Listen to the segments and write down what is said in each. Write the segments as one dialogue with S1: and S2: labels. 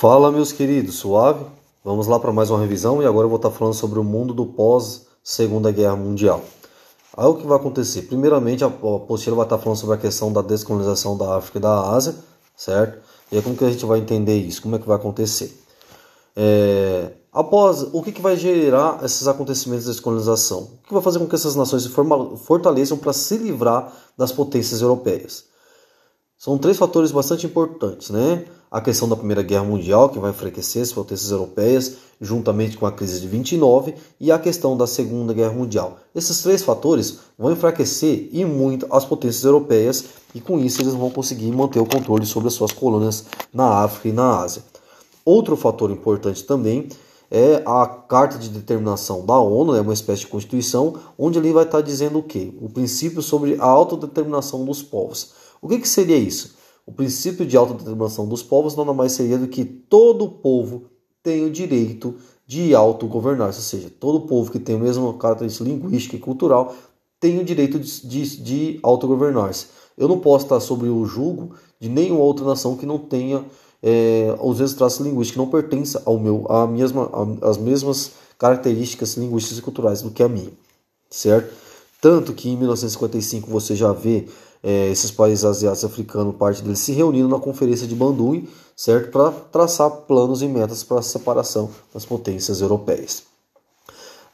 S1: Fala, meus queridos, suave? Vamos lá para mais uma revisão e agora eu vou estar falando sobre o mundo do pós Segunda Guerra Mundial. Aí o que vai acontecer? Primeiramente, a apostila vai estar falando sobre a questão da descolonização da África e da Ásia, certo? E aí como que a gente vai entender isso? Como é que vai acontecer? É, após, o que, que vai gerar esses acontecimentos de descolonização? O que vai fazer com que essas nações se fortaleçam para se livrar das potências europeias? São três fatores bastante importantes, né? A questão da Primeira Guerra Mundial, que vai enfraquecer as potências europeias, juntamente com a crise de 29, e a questão da Segunda Guerra Mundial. Esses três fatores vão enfraquecer e muito as potências europeias, e com isso eles vão conseguir manter o controle sobre as suas colônias na África e na Ásia. Outro fator importante também é a Carta de Determinação da ONU, é uma espécie de constituição, onde ali vai estar dizendo o quê? O princípio sobre a autodeterminação dos povos. O que, que seria isso? O princípio de autodeterminação dos povos nada mais seria do que todo povo tem o direito de autogovernar-se, ou seja, todo povo que tem a mesma característica linguística e cultural tem o direito de, de, de autogovernar-se. Eu não posso estar sobre o julgo de nenhuma outra nação que não tenha é, os mesmos traços linguísticos, que não pertença ao meu, mesma, as mesmas características linguísticas e culturais do que a minha, certo? Tanto que em 1955 você já vê é, esses países asiáticos africanos, parte deles se reunindo na Conferência de Bandung, certo? Para traçar planos e metas para a separação das potências europeias.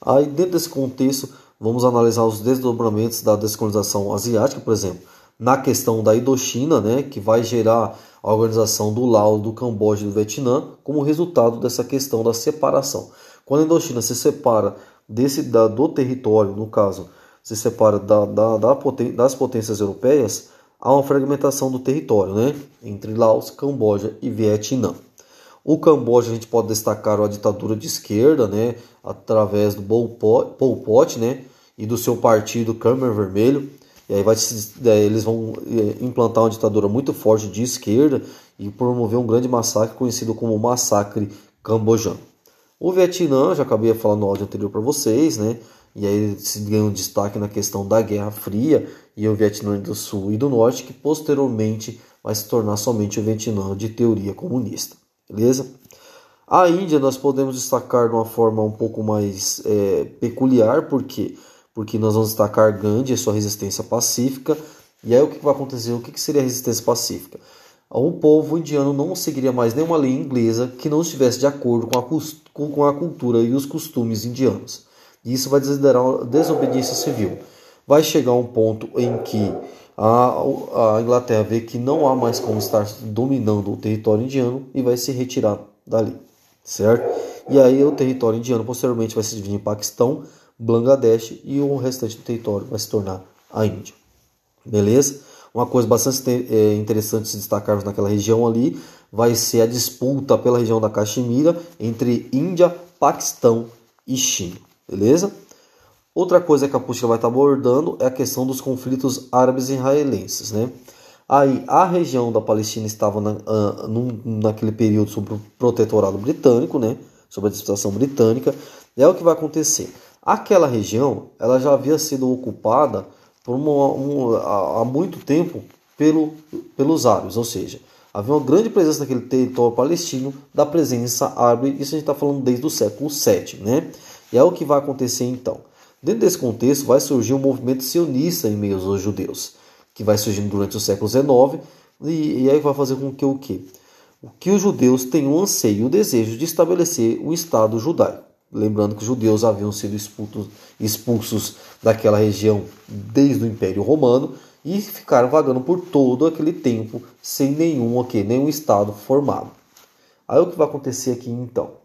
S1: Aí, dentro desse contexto, vamos analisar os desdobramentos da descolonização asiática, por exemplo, na questão da Indochina, né, que vai gerar a organização do Laos, do Camboja e do Vietnã como resultado dessa questão da separação. Quando a Indochina se separa desse da, do território, no caso, se separa da, da, da poten das potências europeias, há uma fragmentação do território né, entre Laos, Camboja e Vietnã. O Camboja a gente pode destacar a ditadura de esquerda, né, através do Pol Pot, né, e do seu partido Khmer Vermelho. E aí vai, eles vão é, implantar uma ditadura muito forte de esquerda e promover um grande massacre conhecido como Massacre Cambojano. O Vietnã, já acabei falando no áudio anterior para vocês, né? E aí se ganhou um destaque na questão da Guerra Fria e o Vietnã do Sul e do Norte, que posteriormente vai se tornar somente o Vietnã de teoria comunista. Beleza? A Índia nós podemos destacar de uma forma um pouco mais é, peculiar, porque porque nós vamos destacar Gandhi e sua resistência pacífica. E aí o que vai acontecer? O que seria a resistência pacífica? O povo indiano não seguiria mais nenhuma lei inglesa que não estivesse de acordo com a, com a cultura e os costumes indianos. E isso vai desiderar desobediência civil. Vai chegar um ponto em que a, a Inglaterra vê que não há mais como estar dominando o território indiano e vai se retirar dali, certo? E aí o território indiano posteriormente vai se dividir em Paquistão, Bangladesh e o restante do território vai se tornar a Índia. Beleza? Uma coisa bastante é, interessante se destacarmos naquela região ali vai ser a disputa pela região da Caxemira entre Índia, Paquistão e China. Beleza? Outra coisa que a apostila vai estar abordando é a questão dos conflitos árabes israelenses. Né? Aí a região da Palestina estava na, uh, num, naquele período sob o protetorado britânico, né? sob a administração britânica. E é o que vai acontecer. Aquela região ela já havia sido ocupada por uma, um, há muito tempo pelo, pelos árabes, ou seja, havia uma grande presença naquele território palestino da presença árabe, isso a gente está falando desde o século VII. Né? E é o que vai acontecer então. Dentro desse contexto vai surgir um movimento sionista em meio aos judeus, que vai surgindo durante o século XIX, e, e aí vai fazer com que o quê? Que os judeus tenham o anseio e o desejo de estabelecer um Estado judaico. Lembrando que os judeus haviam sido expulsos, expulsos daquela região desde o Império Romano e ficaram vagando por todo aquele tempo sem nenhum, okay, nenhum Estado formado. Aí o que vai acontecer aqui então?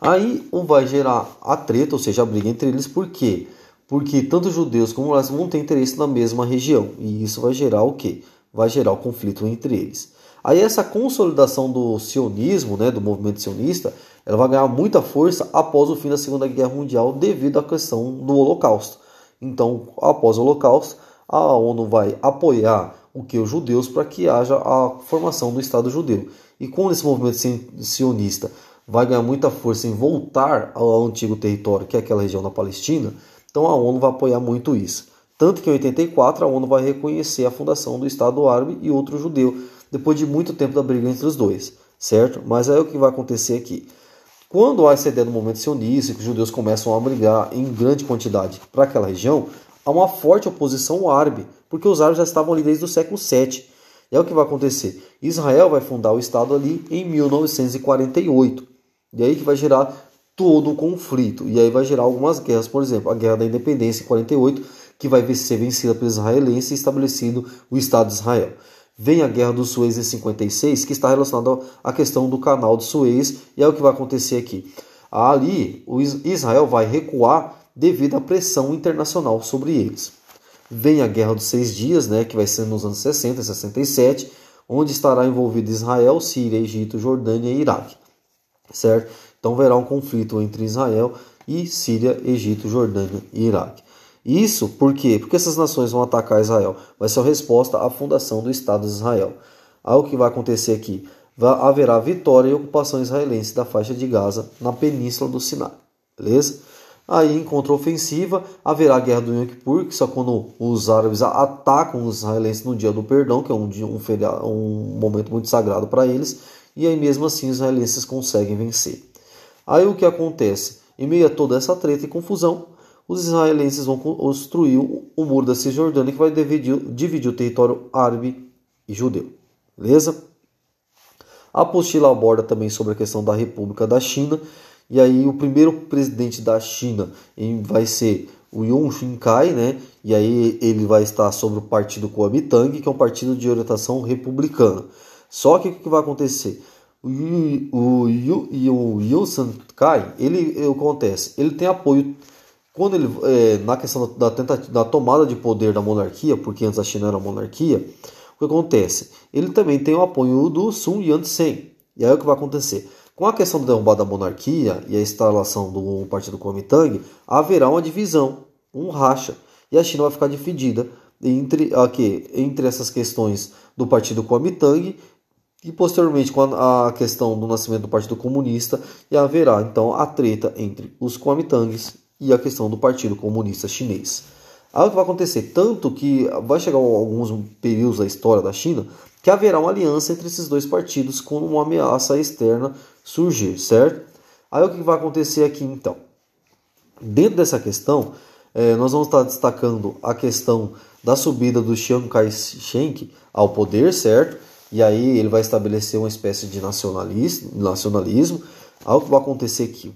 S1: Aí vai gerar a treta, ou seja, a briga entre eles, por quê? Porque tanto os judeus como elas vão ter interesse na mesma região. E isso vai gerar o quê? Vai gerar o conflito entre eles. Aí essa consolidação do sionismo, né, do movimento sionista, ela vai ganhar muita força após o fim da Segunda Guerra Mundial devido à questão do Holocausto. Então, após o Holocausto, a ONU vai apoiar o que os judeus para que haja a formação do Estado judeu. E quando esse movimento sionista vai ganhar muita força em voltar ao antigo território, que é aquela região da Palestina, então a ONU vai apoiar muito isso. Tanto que em 84 a ONU vai reconhecer a fundação do Estado Árabe e outro judeu, depois de muito tempo da briga entre os dois. certo? Mas aí o que vai acontecer aqui? Quando há essa ideia do momento sionista, que os judeus começam a brigar em grande quantidade para aquela região, há uma forte oposição árabe, porque os árabes já estavam ali desde o século VII. E é o que vai acontecer. Israel vai fundar o Estado ali em 1948. E aí que vai gerar todo o conflito. E aí vai gerar algumas guerras, por exemplo, a Guerra da Independência em 48, que vai ser vencida pelos israelenses e estabelecido o Estado de Israel. Vem a Guerra do Suez em 56, que está relacionada à questão do canal do Suez, e é o que vai acontecer aqui. Ali, o Israel vai recuar devido à pressão internacional sobre eles. Vem a Guerra dos Seis Dias, né, que vai ser nos anos 60 e 67, onde estará envolvido Israel, Síria, Egito, Jordânia e Iraque. Certo? Então verá um conflito entre Israel e Síria, Egito, Jordânia e Iraque. Isso por quê? Porque essas nações vão atacar Israel. Vai ser a resposta à fundação do Estado de Israel. Aí o que vai acontecer aqui? Vai, haverá vitória e ocupação israelense da faixa de Gaza na península do Sinai. Beleza? Aí, em contraofensiva, haverá a guerra do Yom Kippur, que só quando os árabes atacam os israelenses no dia do perdão, que é um, dia, um, feriado, um momento muito sagrado para eles, e aí mesmo assim os israelenses conseguem vencer. Aí o que acontece? Em meio a toda essa treta e confusão, os israelenses vão construir o muro da Cisjordânia que vai dividir, dividir o território árabe e judeu. Beleza? A apostila aborda também sobre a questão da República da China. E aí o primeiro presidente da China vai ser o Yun Xinkai, né? E aí ele vai estar sobre o partido Kuomintang, que é um partido de orientação republicana. Só que o que vai acontecer? O, o, o, o Yun Kai, ele acontece, ele tem apoio quando ele, é, na questão da, tentativa, da tomada de poder da monarquia, porque antes a China era monarquia, o que acontece? Ele também tem o apoio do Sun Yat-sen. E aí o que vai acontecer? Com a questão da derrubada da monarquia e a instalação do partido Kuomintang, haverá uma divisão, um racha, e a China vai ficar dividida entre, aqui, entre essas questões do partido Kuomintang e posteriormente com a, questão do nascimento do Partido Comunista, e haverá então a treta entre os Kuomintangs e a questão do Partido Comunista Chinês. Algo que vai acontecer, tanto que vai chegar alguns períodos da história da China que haverá uma aliança entre esses dois partidos quando uma ameaça externa surgir, certo? Aí o que vai acontecer aqui então? Dentro dessa questão, eh, nós vamos estar destacando a questão da subida do Chiang Kai-shek ao poder, certo? E aí ele vai estabelecer uma espécie de nacionalismo, nacionalismo. Algo que vai acontecer aqui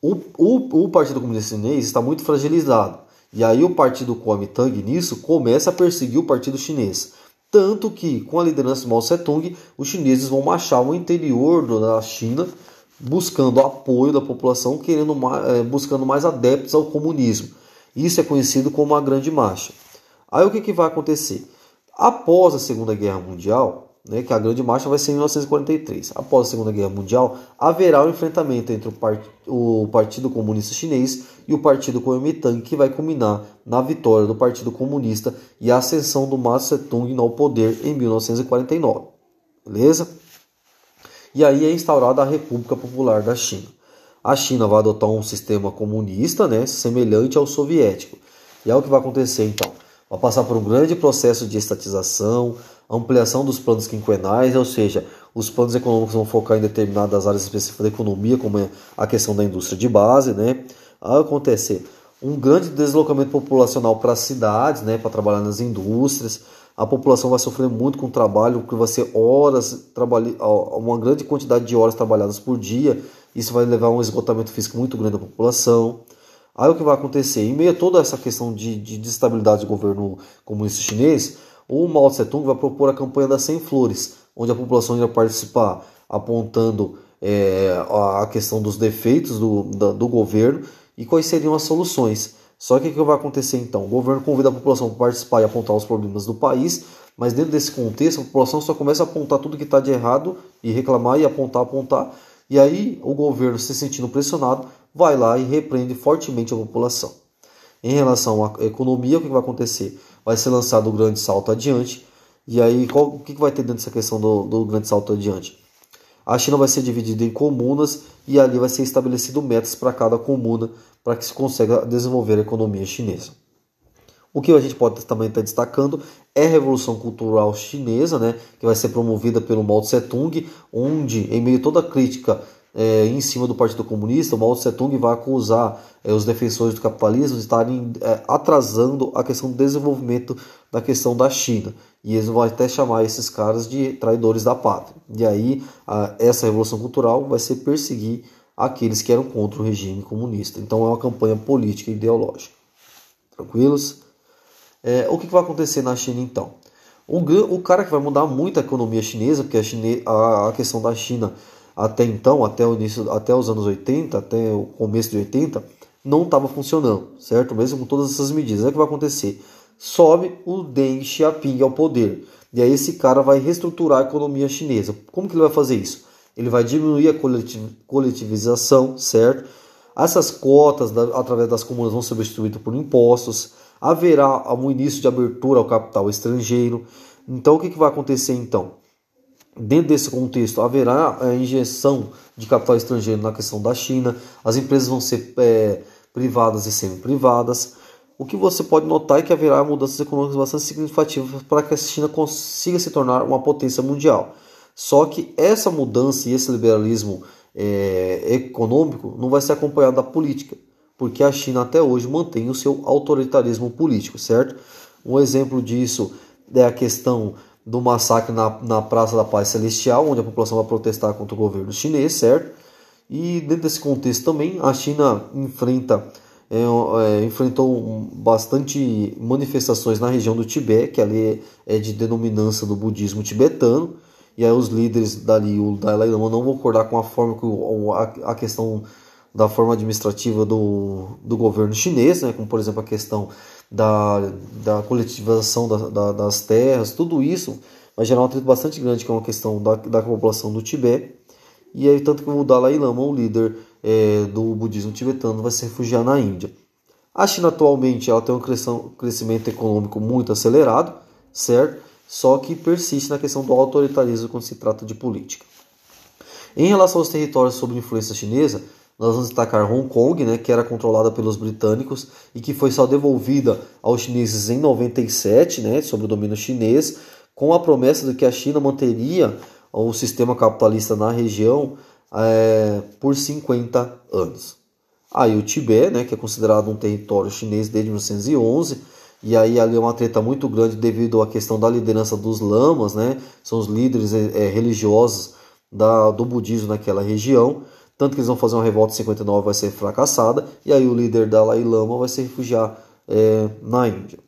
S1: o, o, o Partido Comunista Chinês está muito fragilizado. E aí o partido Kuomintang nisso começa a perseguir o partido chinês. Tanto que, com a liderança de Mao Tse-tung, os chineses vão marchar o interior da China, buscando apoio da população, querendo é, buscando mais adeptos ao comunismo. Isso é conhecido como a Grande Marcha. Aí o que, que vai acontecer? Após a Segunda Guerra Mundial, né, que a Grande Marcha vai ser em 1943. Após a Segunda Guerra Mundial, haverá um enfrentamento entre o, part... o Partido Comunista Chinês e o Partido Kuomintang, que vai culminar na vitória do Partido Comunista e a ascensão do Mao Tse-tung ao poder em 1949. Beleza? E aí é instaurada a República Popular da China. A China vai adotar um sistema comunista, né, semelhante ao soviético. E é o que vai acontecer então. Vai passar por um grande processo de estatização, ampliação dos planos quinquenais, ou seja, os planos econômicos vão focar em determinadas áreas específicas da economia, como é a questão da indústria de base, né? Vai acontecer um grande deslocamento populacional para as cidades, né, para trabalhar nas indústrias. A população vai sofrer muito com o trabalho, porque vai ser horas, uma grande quantidade de horas trabalhadas por dia. Isso vai levar a um esgotamento físico muito grande da população. Aí o que vai acontecer? Em meio a toda essa questão de, de desestabilidade do governo comunista chinês, o Mao Tse Tung vai propor a campanha das 100 flores, onde a população irá participar apontando é, a questão dos defeitos do, da, do governo e quais seriam as soluções. Só que o que vai acontecer então? O governo convida a população para participar e apontar os problemas do país, mas dentro desse contexto a população só começa a apontar tudo que está de errado e reclamar e apontar, apontar. E aí o governo, se sentindo pressionado, vai lá e repreende fortemente a população. Em relação à economia, o que vai acontecer? vai ser lançado o grande salto adiante. E aí, qual, o que vai ter dentro dessa questão do, do grande salto adiante? A China vai ser dividida em comunas e ali vai ser estabelecido metas para cada comuna para que se consiga desenvolver a economia chinesa. O que a gente pode também estar destacando é a Revolução Cultural Chinesa, né, que vai ser promovida pelo Mao Tse Tung, onde, em meio a toda a crítica é, em cima do Partido Comunista, o Mao Tse Tung vai acusar é, os defensores do capitalismo de estarem é, atrasando a questão do desenvolvimento da questão da China. E eles vão até chamar esses caras de traidores da pátria. E aí, a, essa revolução cultural vai ser perseguir aqueles que eram contra o regime comunista. Então, é uma campanha política e ideológica. Tranquilos? É, o que vai acontecer na China então? O, o cara que vai mudar muito a economia chinesa, porque a, chine, a, a questão da China até então, até o início, até os anos 80, até o começo de 80, não estava funcionando, certo? Mesmo com todas essas medidas. O que vai acontecer? Sobe o Deng Xiaoping ao poder. E aí esse cara vai reestruturar a economia chinesa. Como que ele vai fazer isso? Ele vai diminuir a coletivização, certo? Essas cotas, através das comunas, vão ser substituídas por impostos. Haverá um início de abertura ao capital estrangeiro. Então, o que, que vai acontecer então? Dentro desse contexto, haverá a injeção de capital estrangeiro na questão da China, as empresas vão ser é, privadas e semi-privadas. O que você pode notar é que haverá mudanças econômicas bastante significativas para que a China consiga se tornar uma potência mundial. Só que essa mudança e esse liberalismo é, econômico não vai ser acompanhado da política, porque a China até hoje mantém o seu autoritarismo político, certo? Um exemplo disso é a questão do massacre na, na Praça da Paz Celestial, onde a população vai protestar contra o governo chinês, certo? E dentro desse contexto também, a China enfrenta, é, é, enfrentou bastante manifestações na região do Tibete, que ali é de denominância do budismo tibetano, e aí os líderes dali, o Dalai Lama, não vão concordar com a forma que a, a questão da forma administrativa do, do governo chinês, né, como por exemplo a questão da, da coletivização da, da, das terras, tudo isso vai gerar um atrito bastante grande com a questão da, da população do Tibete. E aí, tanto que o Dalai Lama, o líder é, do budismo tibetano, vai se refugiar na Índia. A China atualmente ela tem um crescimento econômico muito acelerado, certo? Só que persiste na questão do autoritarismo quando se trata de política. Em relação aos territórios sob influência chinesa, nós vamos destacar Hong Kong, né, que era controlada pelos britânicos e que foi só devolvida aos chineses em 97, né, sob o domínio chinês, com a promessa de que a China manteria o sistema capitalista na região é, por 50 anos. Aí o Tibete, né, que é considerado um território chinês desde 1911, e aí ali é uma treta muito grande devido à questão da liderança dos lamas, né, são os líderes é, religiosos da, do budismo naquela região. Tanto que eles vão fazer uma revolta em 59, vai ser fracassada, e aí o líder Dalai Lama vai se refugiar é, na Índia.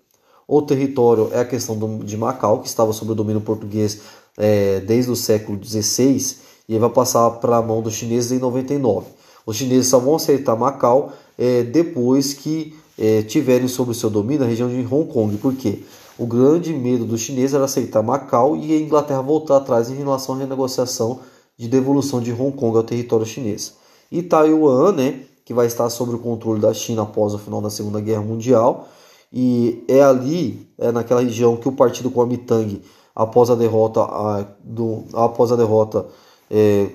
S1: O território é a questão do, de Macau, que estava sob o domínio português é, desde o século XVI, e vai passar para a mão dos chineses em 99. Os chineses só vão aceitar Macau é, depois que é, tiverem sob seu domínio a região de Hong Kong. Por quê? O grande medo dos chineses era aceitar Macau e a Inglaterra voltar atrás em relação à renegociação de devolução de Hong Kong ao território chinês. E Taiwan, né, que vai estar sob o controle da China após o final da Segunda Guerra Mundial, e é ali, é naquela região que o partido Kuomintang, após a derrota, a, do, após a derrota é,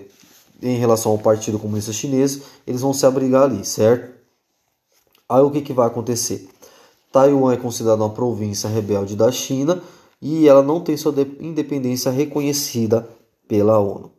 S1: em relação ao Partido Comunista Chinês, eles vão se abrigar ali, certo? Aí o que, que vai acontecer? Taiwan é considerada uma província rebelde da China e ela não tem sua independência reconhecida pela ONU.